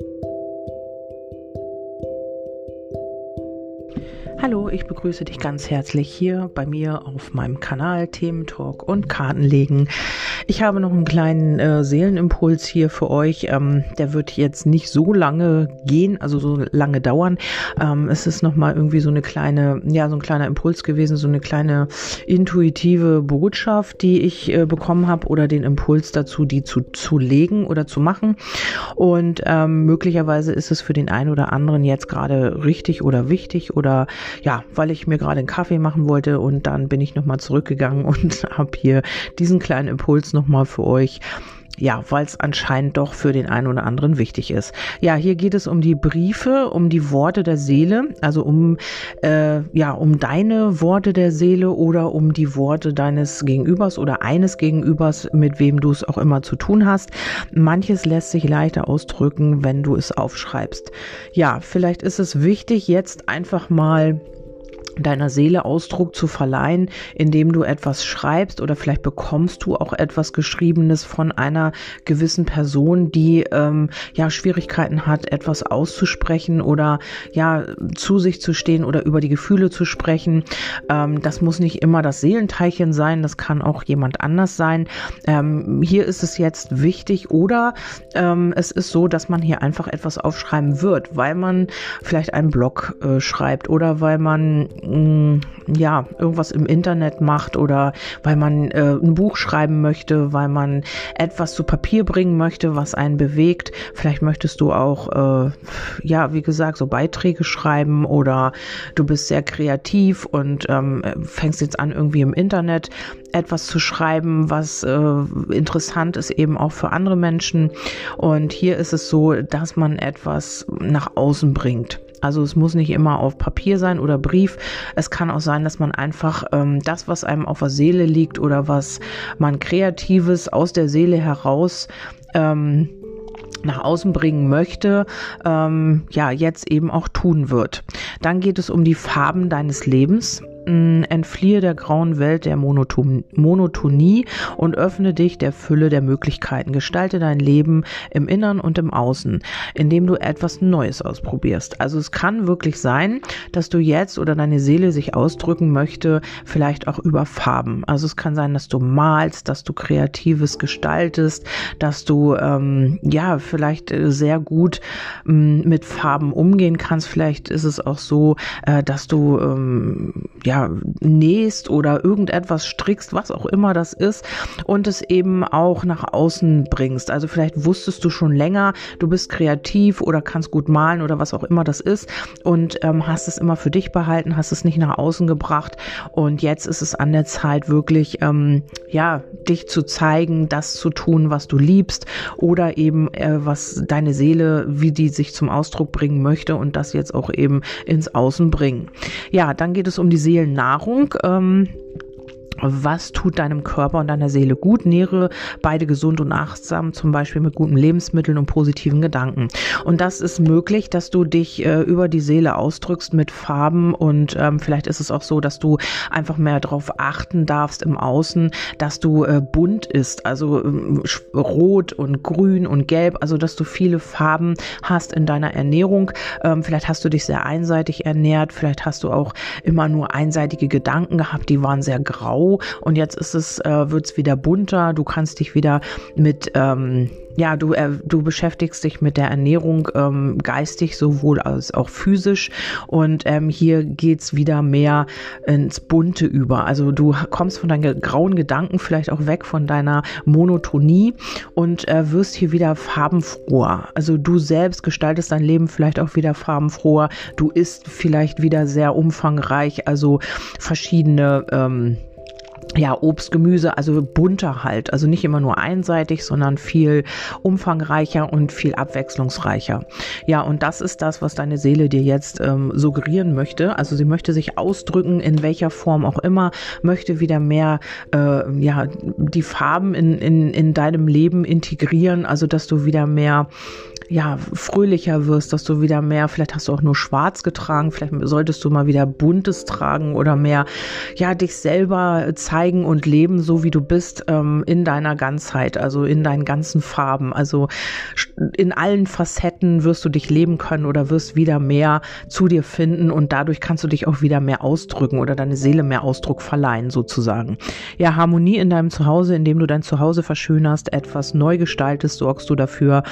Thank you. Hallo, ich begrüße dich ganz herzlich hier bei mir auf meinem Kanal Themen Talk und Kartenlegen. Ich habe noch einen kleinen äh, Seelenimpuls hier für euch. Ähm, der wird jetzt nicht so lange gehen, also so lange dauern. Ähm, es ist noch mal irgendwie so eine kleine, ja, so ein kleiner Impuls gewesen, so eine kleine intuitive Botschaft, die ich äh, bekommen habe oder den Impuls dazu, die zu, zu legen oder zu machen. Und ähm, möglicherweise ist es für den einen oder anderen jetzt gerade richtig oder wichtig oder ja, weil ich mir gerade einen Kaffee machen wollte und dann bin ich nochmal zurückgegangen und habe hier diesen kleinen Impuls nochmal für euch ja, weil es anscheinend doch für den einen oder anderen wichtig ist. Ja, hier geht es um die Briefe, um die Worte der Seele, also um äh, ja um deine Worte der Seele oder um die Worte deines Gegenübers oder eines Gegenübers, mit wem du es auch immer zu tun hast. Manches lässt sich leichter ausdrücken, wenn du es aufschreibst. Ja, vielleicht ist es wichtig, jetzt einfach mal deiner Seele Ausdruck zu verleihen, indem du etwas schreibst oder vielleicht bekommst du auch etwas Geschriebenes von einer gewissen Person, die ähm, ja Schwierigkeiten hat, etwas auszusprechen oder ja zu sich zu stehen oder über die Gefühle zu sprechen. Ähm, das muss nicht immer das Seelenteilchen sein, das kann auch jemand anders sein. Ähm, hier ist es jetzt wichtig oder ähm, es ist so, dass man hier einfach etwas aufschreiben wird, weil man vielleicht einen Blog äh, schreibt oder weil man Mm, ja, irgendwas im Internet macht oder weil man äh, ein Buch schreiben möchte, weil man etwas zu Papier bringen möchte, was einen bewegt. Vielleicht möchtest du auch, äh, ja, wie gesagt, so Beiträge schreiben oder du bist sehr kreativ und ähm, fängst jetzt an, irgendwie im Internet etwas zu schreiben, was äh, interessant ist eben auch für andere Menschen. Und hier ist es so, dass man etwas nach außen bringt. Also es muss nicht immer auf Papier sein oder Brief. Es kann auch sein, dass man einfach ähm, das, was einem auf der Seele liegt oder was man Kreatives aus der Seele heraus ähm, nach außen bringen möchte, ähm, ja, jetzt eben auch tun wird. Dann geht es um die Farben deines Lebens. Entfliehe der grauen Welt der Monoton Monotonie und öffne dich der Fülle der Möglichkeiten. Gestalte dein Leben im Innern und im Außen, indem du etwas Neues ausprobierst. Also es kann wirklich sein, dass du jetzt oder deine Seele sich ausdrücken möchte, vielleicht auch über Farben. Also es kann sein, dass du malst, dass du Kreatives gestaltest, dass du ähm, ja vielleicht äh, sehr gut ähm, mit Farben umgehen kannst. Vielleicht ist es auch so, äh, dass du ähm, ja ja, nähst oder irgendetwas strickst, was auch immer das ist und es eben auch nach außen bringst. Also vielleicht wusstest du schon länger, du bist kreativ oder kannst gut malen oder was auch immer das ist und ähm, hast es immer für dich behalten, hast es nicht nach außen gebracht und jetzt ist es an der Zeit wirklich, ähm, ja, dich zu zeigen, das zu tun, was du liebst oder eben äh, was deine Seele, wie die sich zum Ausdruck bringen möchte und das jetzt auch eben ins Außen bringen. Ja, dann geht es um die Seele Nahrung. Ähm, was tut deinem Körper und deiner Seele gut. Nähre beide gesund und achtsam, zum Beispiel mit guten Lebensmitteln und positiven Gedanken. Und das ist möglich, dass du dich äh, über die Seele ausdrückst mit Farben und ähm, vielleicht ist es auch so, dass du einfach mehr darauf achten darfst im Außen, dass du äh, bunt ist, also ähm, rot und grün und gelb, also dass du viele Farben hast in deiner Ernährung. Ähm, vielleicht hast du dich sehr einseitig ernährt, vielleicht hast du auch immer nur einseitige Gedanken gehabt, die waren sehr grau und jetzt ist es, äh, wird es wieder bunter, du kannst dich wieder mit, ähm, ja, du, äh, du beschäftigst dich mit der Ernährung ähm, geistig sowohl als auch physisch und ähm, hier geht's wieder mehr ins Bunte über. Also du kommst von deinen grauen Gedanken vielleicht auch weg von deiner Monotonie und äh, wirst hier wieder farbenfroher. Also du selbst gestaltest dein Leben vielleicht auch wieder farbenfroher. Du isst vielleicht wieder sehr umfangreich, also verschiedene ähm, ja, Obst, Gemüse, also bunter halt. Also nicht immer nur einseitig, sondern viel umfangreicher und viel abwechslungsreicher. Ja, und das ist das, was deine Seele dir jetzt ähm, suggerieren möchte. Also sie möchte sich ausdrücken, in welcher Form auch immer, möchte wieder mehr, äh, ja, die Farben in, in, in deinem Leben integrieren, also dass du wieder mehr ja, fröhlicher wirst, dass du wieder mehr, vielleicht hast du auch nur schwarz getragen, vielleicht solltest du mal wieder buntes tragen oder mehr, ja, dich selber zeigen und leben, so wie du bist, ähm, in deiner Ganzheit, also in deinen ganzen Farben. Also in allen Facetten wirst du dich leben können oder wirst wieder mehr zu dir finden und dadurch kannst du dich auch wieder mehr ausdrücken oder deine Seele mehr Ausdruck verleihen, sozusagen. Ja, Harmonie in deinem Zuhause, indem du dein Zuhause verschönerst, etwas neu gestaltest, sorgst du dafür,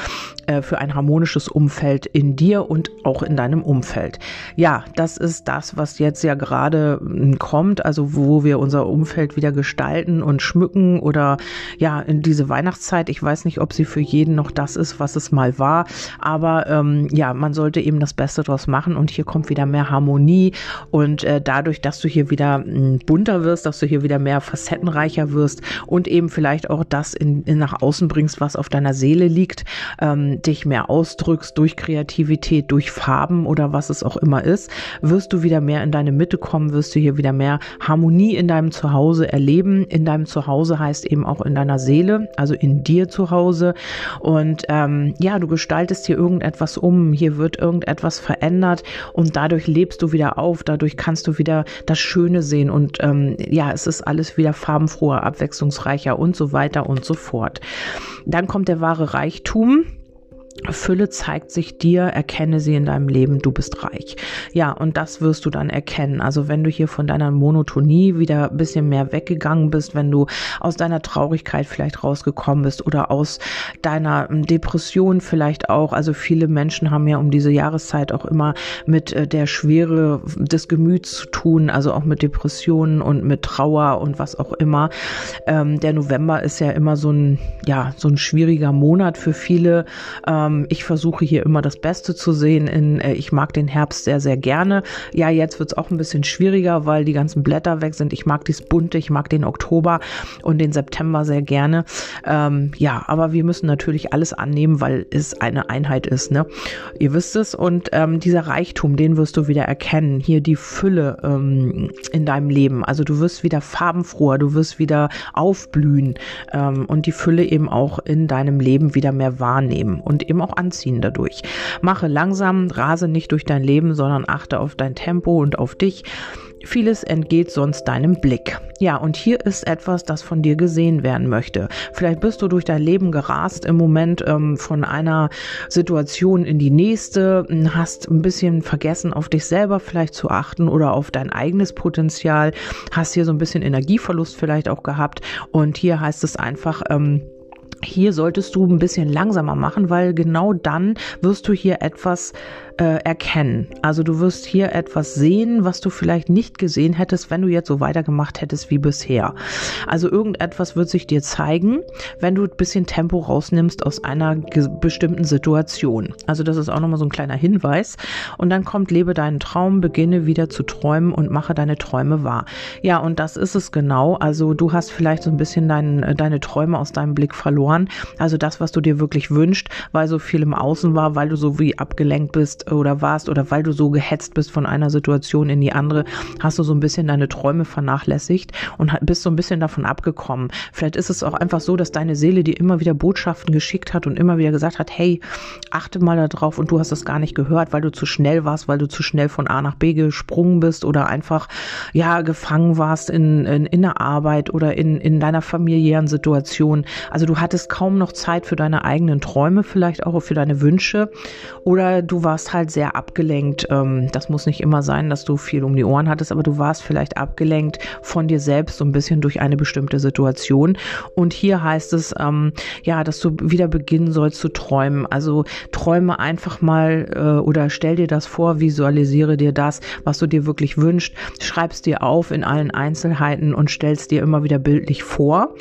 äh, für ein harmonisches Umfeld in dir und auch in deinem Umfeld. Ja, das ist das, was jetzt ja gerade hm, kommt, also wo wir unser Umfeld wieder gestalten und schmücken oder ja, in diese Weihnachtszeit. Ich weiß nicht, ob sie für jeden noch das ist, was es mal war, aber ähm, ja, man sollte eben das Beste draus machen und hier kommt wieder mehr Harmonie und äh, dadurch, dass du hier wieder hm, bunter wirst, dass du hier wieder mehr facettenreicher wirst und eben vielleicht auch das in, in nach außen bringst, was auf deiner Seele liegt, ähm, dich mehr ausdrückst durch Kreativität, durch Farben oder was es auch immer ist, wirst du wieder mehr in deine Mitte kommen, wirst du hier wieder mehr Harmonie in deinem Zuhause erleben. In deinem Zuhause heißt eben auch in deiner Seele, also in dir zu Hause. Und ähm, ja, du gestaltest hier irgendetwas um, hier wird irgendetwas verändert und dadurch lebst du wieder auf, dadurch kannst du wieder das Schöne sehen und ähm, ja, es ist alles wieder farbenfroher, abwechslungsreicher und so weiter und so fort. Dann kommt der wahre Reichtum. Fülle zeigt sich dir, erkenne sie in deinem Leben, du bist reich. Ja, und das wirst du dann erkennen. Also wenn du hier von deiner Monotonie wieder ein bisschen mehr weggegangen bist, wenn du aus deiner Traurigkeit vielleicht rausgekommen bist oder aus deiner ähm, Depression vielleicht auch. Also viele Menschen haben ja um diese Jahreszeit auch immer mit äh, der Schwere des Gemüts zu tun, also auch mit Depressionen und mit Trauer und was auch immer. Ähm, der November ist ja immer so ein, ja, so ein schwieriger Monat für viele. Ähm, ähm, ich versuche hier immer das Beste zu sehen. In, äh, ich mag den Herbst sehr, sehr gerne. Ja, jetzt wird es auch ein bisschen schwieriger, weil die ganzen Blätter weg sind. Ich mag dies bunte, ich mag den Oktober und den September sehr gerne. Ähm, ja, aber wir müssen natürlich alles annehmen, weil es eine Einheit ist. Ne? Ihr wisst es. Und ähm, dieser Reichtum, den wirst du wieder erkennen. Hier die Fülle ähm, in deinem Leben. Also du wirst wieder farbenfroher, du wirst wieder aufblühen ähm, und die Fülle eben auch in deinem Leben wieder mehr wahrnehmen und eben auch anziehen dadurch. Mache langsam, rase nicht durch dein Leben, sondern achte auf dein Tempo und auf dich. Vieles entgeht sonst deinem Blick. Ja, und hier ist etwas, das von dir gesehen werden möchte. Vielleicht bist du durch dein Leben gerast im Moment ähm, von einer Situation in die nächste, hast ein bisschen vergessen, auf dich selber vielleicht zu achten oder auf dein eigenes Potenzial, hast hier so ein bisschen Energieverlust vielleicht auch gehabt. Und hier heißt es einfach, ähm, hier solltest du ein bisschen langsamer machen, weil genau dann wirst du hier etwas äh, erkennen. Also du wirst hier etwas sehen, was du vielleicht nicht gesehen hättest, wenn du jetzt so weitergemacht hättest wie bisher. Also irgendetwas wird sich dir zeigen, wenn du ein bisschen Tempo rausnimmst aus einer bestimmten Situation. Also das ist auch nochmal so ein kleiner Hinweis. Und dann kommt, lebe deinen Traum, beginne wieder zu träumen und mache deine Träume wahr. Ja, und das ist es genau. Also du hast vielleicht so ein bisschen dein, deine Träume aus deinem Blick verloren. Also das, was du dir wirklich wünschst, weil so viel im Außen war, weil du so wie abgelenkt bist oder warst oder weil du so gehetzt bist von einer Situation in die andere, hast du so ein bisschen deine Träume vernachlässigt und bist so ein bisschen davon abgekommen. Vielleicht ist es auch einfach so, dass deine Seele dir immer wieder Botschaften geschickt hat und immer wieder gesagt hat, hey, achte mal darauf und du hast das gar nicht gehört, weil du zu schnell warst, weil du zu schnell von A nach B gesprungen bist oder einfach, ja, gefangen warst in, in, in der Arbeit oder in, in deiner familiären Situation. Also du hattest kaum noch Zeit für deine eigenen Träume, vielleicht auch für deine Wünsche oder du warst halt sehr abgelenkt. Ähm, das muss nicht immer sein, dass du viel um die Ohren hattest, aber du warst vielleicht abgelenkt von dir selbst so ein bisschen durch eine bestimmte Situation. Und hier heißt es, ähm, ja, dass du wieder beginnen sollst zu träumen. Also träume einfach mal äh, oder stell dir das vor, visualisiere dir das, was du dir wirklich wünschst, schreibst dir auf in allen Einzelheiten und stellst dir immer wieder bildlich vor.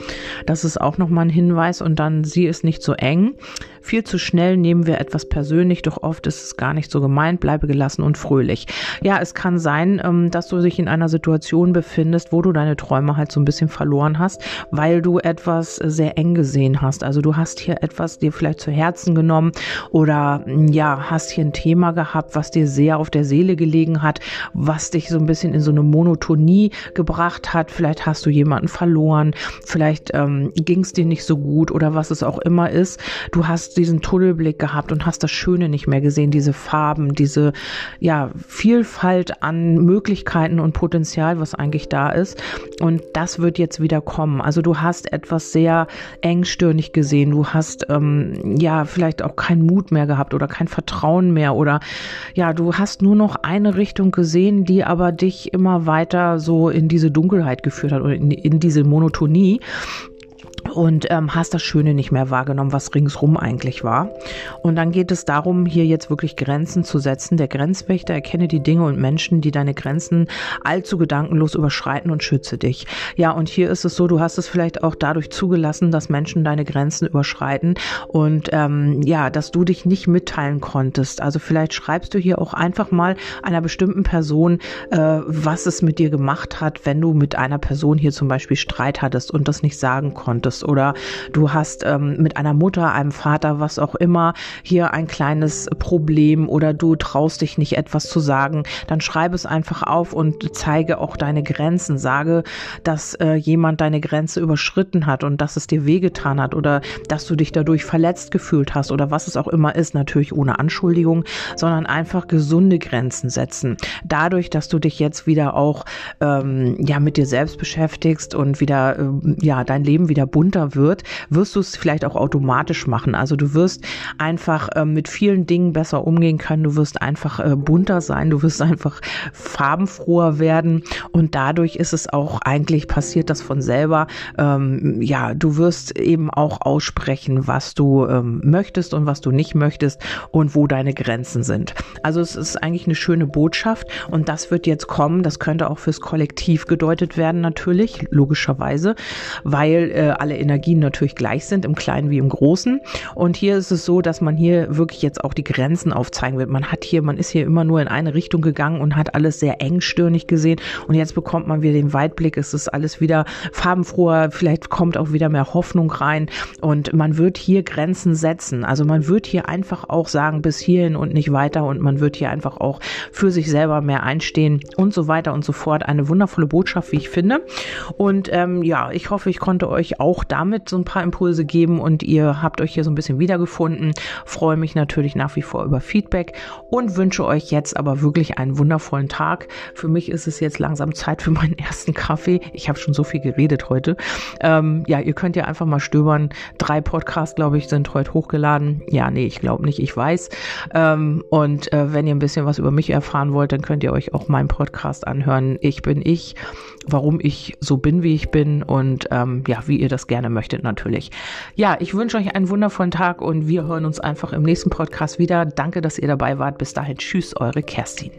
Das ist auch nochmal ein Hinweis und dann sieh es nicht so eng. Viel zu schnell nehmen wir etwas persönlich, doch oft ist es gar nicht so gemeint. Bleibe gelassen und fröhlich. Ja, es kann sein, ähm, dass du dich in einer Situation befindest, wo du deine Träume halt so ein bisschen verloren hast, weil du etwas sehr eng gesehen hast. Also du hast hier etwas dir vielleicht zu Herzen genommen oder ja, hast hier ein Thema gehabt, was dir sehr auf der Seele gelegen hat, was dich so ein bisschen in so eine Monotonie gebracht hat. Vielleicht hast du jemanden verloren, vielleicht ähm, ging es dir nicht so gut oder was es auch immer ist. Du hast hast diesen Tunnelblick gehabt und hast das Schöne nicht mehr gesehen, diese Farben, diese ja, Vielfalt an Möglichkeiten und Potenzial, was eigentlich da ist. Und das wird jetzt wieder kommen. Also du hast etwas sehr engstirnig gesehen. Du hast ähm, ja vielleicht auch keinen Mut mehr gehabt oder kein Vertrauen mehr oder ja, du hast nur noch eine Richtung gesehen, die aber dich immer weiter so in diese Dunkelheit geführt hat oder in, in diese Monotonie und ähm, hast das Schöne nicht mehr wahrgenommen, was ringsrum eigentlich war. Und dann geht es darum, hier jetzt wirklich Grenzen zu setzen. Der Grenzwächter erkenne die Dinge und Menschen, die deine Grenzen allzu gedankenlos überschreiten und schütze dich. Ja, und hier ist es so, du hast es vielleicht auch dadurch zugelassen, dass Menschen deine Grenzen überschreiten und ähm, ja, dass du dich nicht mitteilen konntest. Also vielleicht schreibst du hier auch einfach mal einer bestimmten Person, äh, was es mit dir gemacht hat, wenn du mit einer Person hier zum Beispiel Streit hattest und das nicht sagen konntest bist oder du hast ähm, mit einer Mutter, einem Vater, was auch immer, hier ein kleines Problem oder du traust dich nicht etwas zu sagen, dann schreibe es einfach auf und zeige auch deine Grenzen. Sage, dass äh, jemand deine Grenze überschritten hat und dass es dir wehgetan hat oder dass du dich dadurch verletzt gefühlt hast oder was es auch immer ist, natürlich ohne Anschuldigung, sondern einfach gesunde Grenzen setzen. Dadurch, dass du dich jetzt wieder auch ähm, ja mit dir selbst beschäftigst und wieder äh, ja dein Leben wieder bunter wird, wirst du es vielleicht auch automatisch machen. Also du wirst einfach äh, mit vielen Dingen besser umgehen können. Du wirst einfach äh, bunter sein. Du wirst einfach farbenfroher werden. Und dadurch ist es auch eigentlich passiert das von selber. Ähm, ja, du wirst eben auch aussprechen, was du ähm, möchtest und was du nicht möchtest und wo deine Grenzen sind. Also es ist eigentlich eine schöne Botschaft und das wird jetzt kommen. Das könnte auch fürs Kollektiv gedeutet werden, natürlich, logischerweise, weil äh, alle alle Energien natürlich gleich sind, im Kleinen wie im Großen. Und hier ist es so, dass man hier wirklich jetzt auch die Grenzen aufzeigen wird. Man hat hier, man ist hier immer nur in eine Richtung gegangen und hat alles sehr engstirnig gesehen. Und jetzt bekommt man wieder den Weitblick. Es ist alles wieder farbenfroher. Vielleicht kommt auch wieder mehr Hoffnung rein. Und man wird hier Grenzen setzen. Also man wird hier einfach auch sagen, bis hierhin und nicht weiter. Und man wird hier einfach auch für sich selber mehr einstehen und so weiter und so fort. Eine wundervolle Botschaft, wie ich finde. Und ähm, ja, ich hoffe, ich konnte euch auch auch damit so ein paar Impulse geben und ihr habt euch hier so ein bisschen wiedergefunden. Freue mich natürlich nach wie vor über Feedback und wünsche euch jetzt aber wirklich einen wundervollen Tag. Für mich ist es jetzt langsam Zeit für meinen ersten Kaffee. Ich habe schon so viel geredet heute. Ähm, ja, ihr könnt ja einfach mal stöbern. Drei Podcasts, glaube ich, sind heute hochgeladen. Ja, nee, ich glaube nicht, ich weiß. Ähm, und äh, wenn ihr ein bisschen was über mich erfahren wollt, dann könnt ihr euch auch meinen Podcast anhören. Ich bin ich, warum ich so bin, wie ich bin und ähm, ja, wie ihr das gerne möchtet natürlich. Ja, ich wünsche euch einen wundervollen Tag und wir hören uns einfach im nächsten Podcast wieder. Danke, dass ihr dabei wart. Bis dahin, tschüss, eure Kerstin.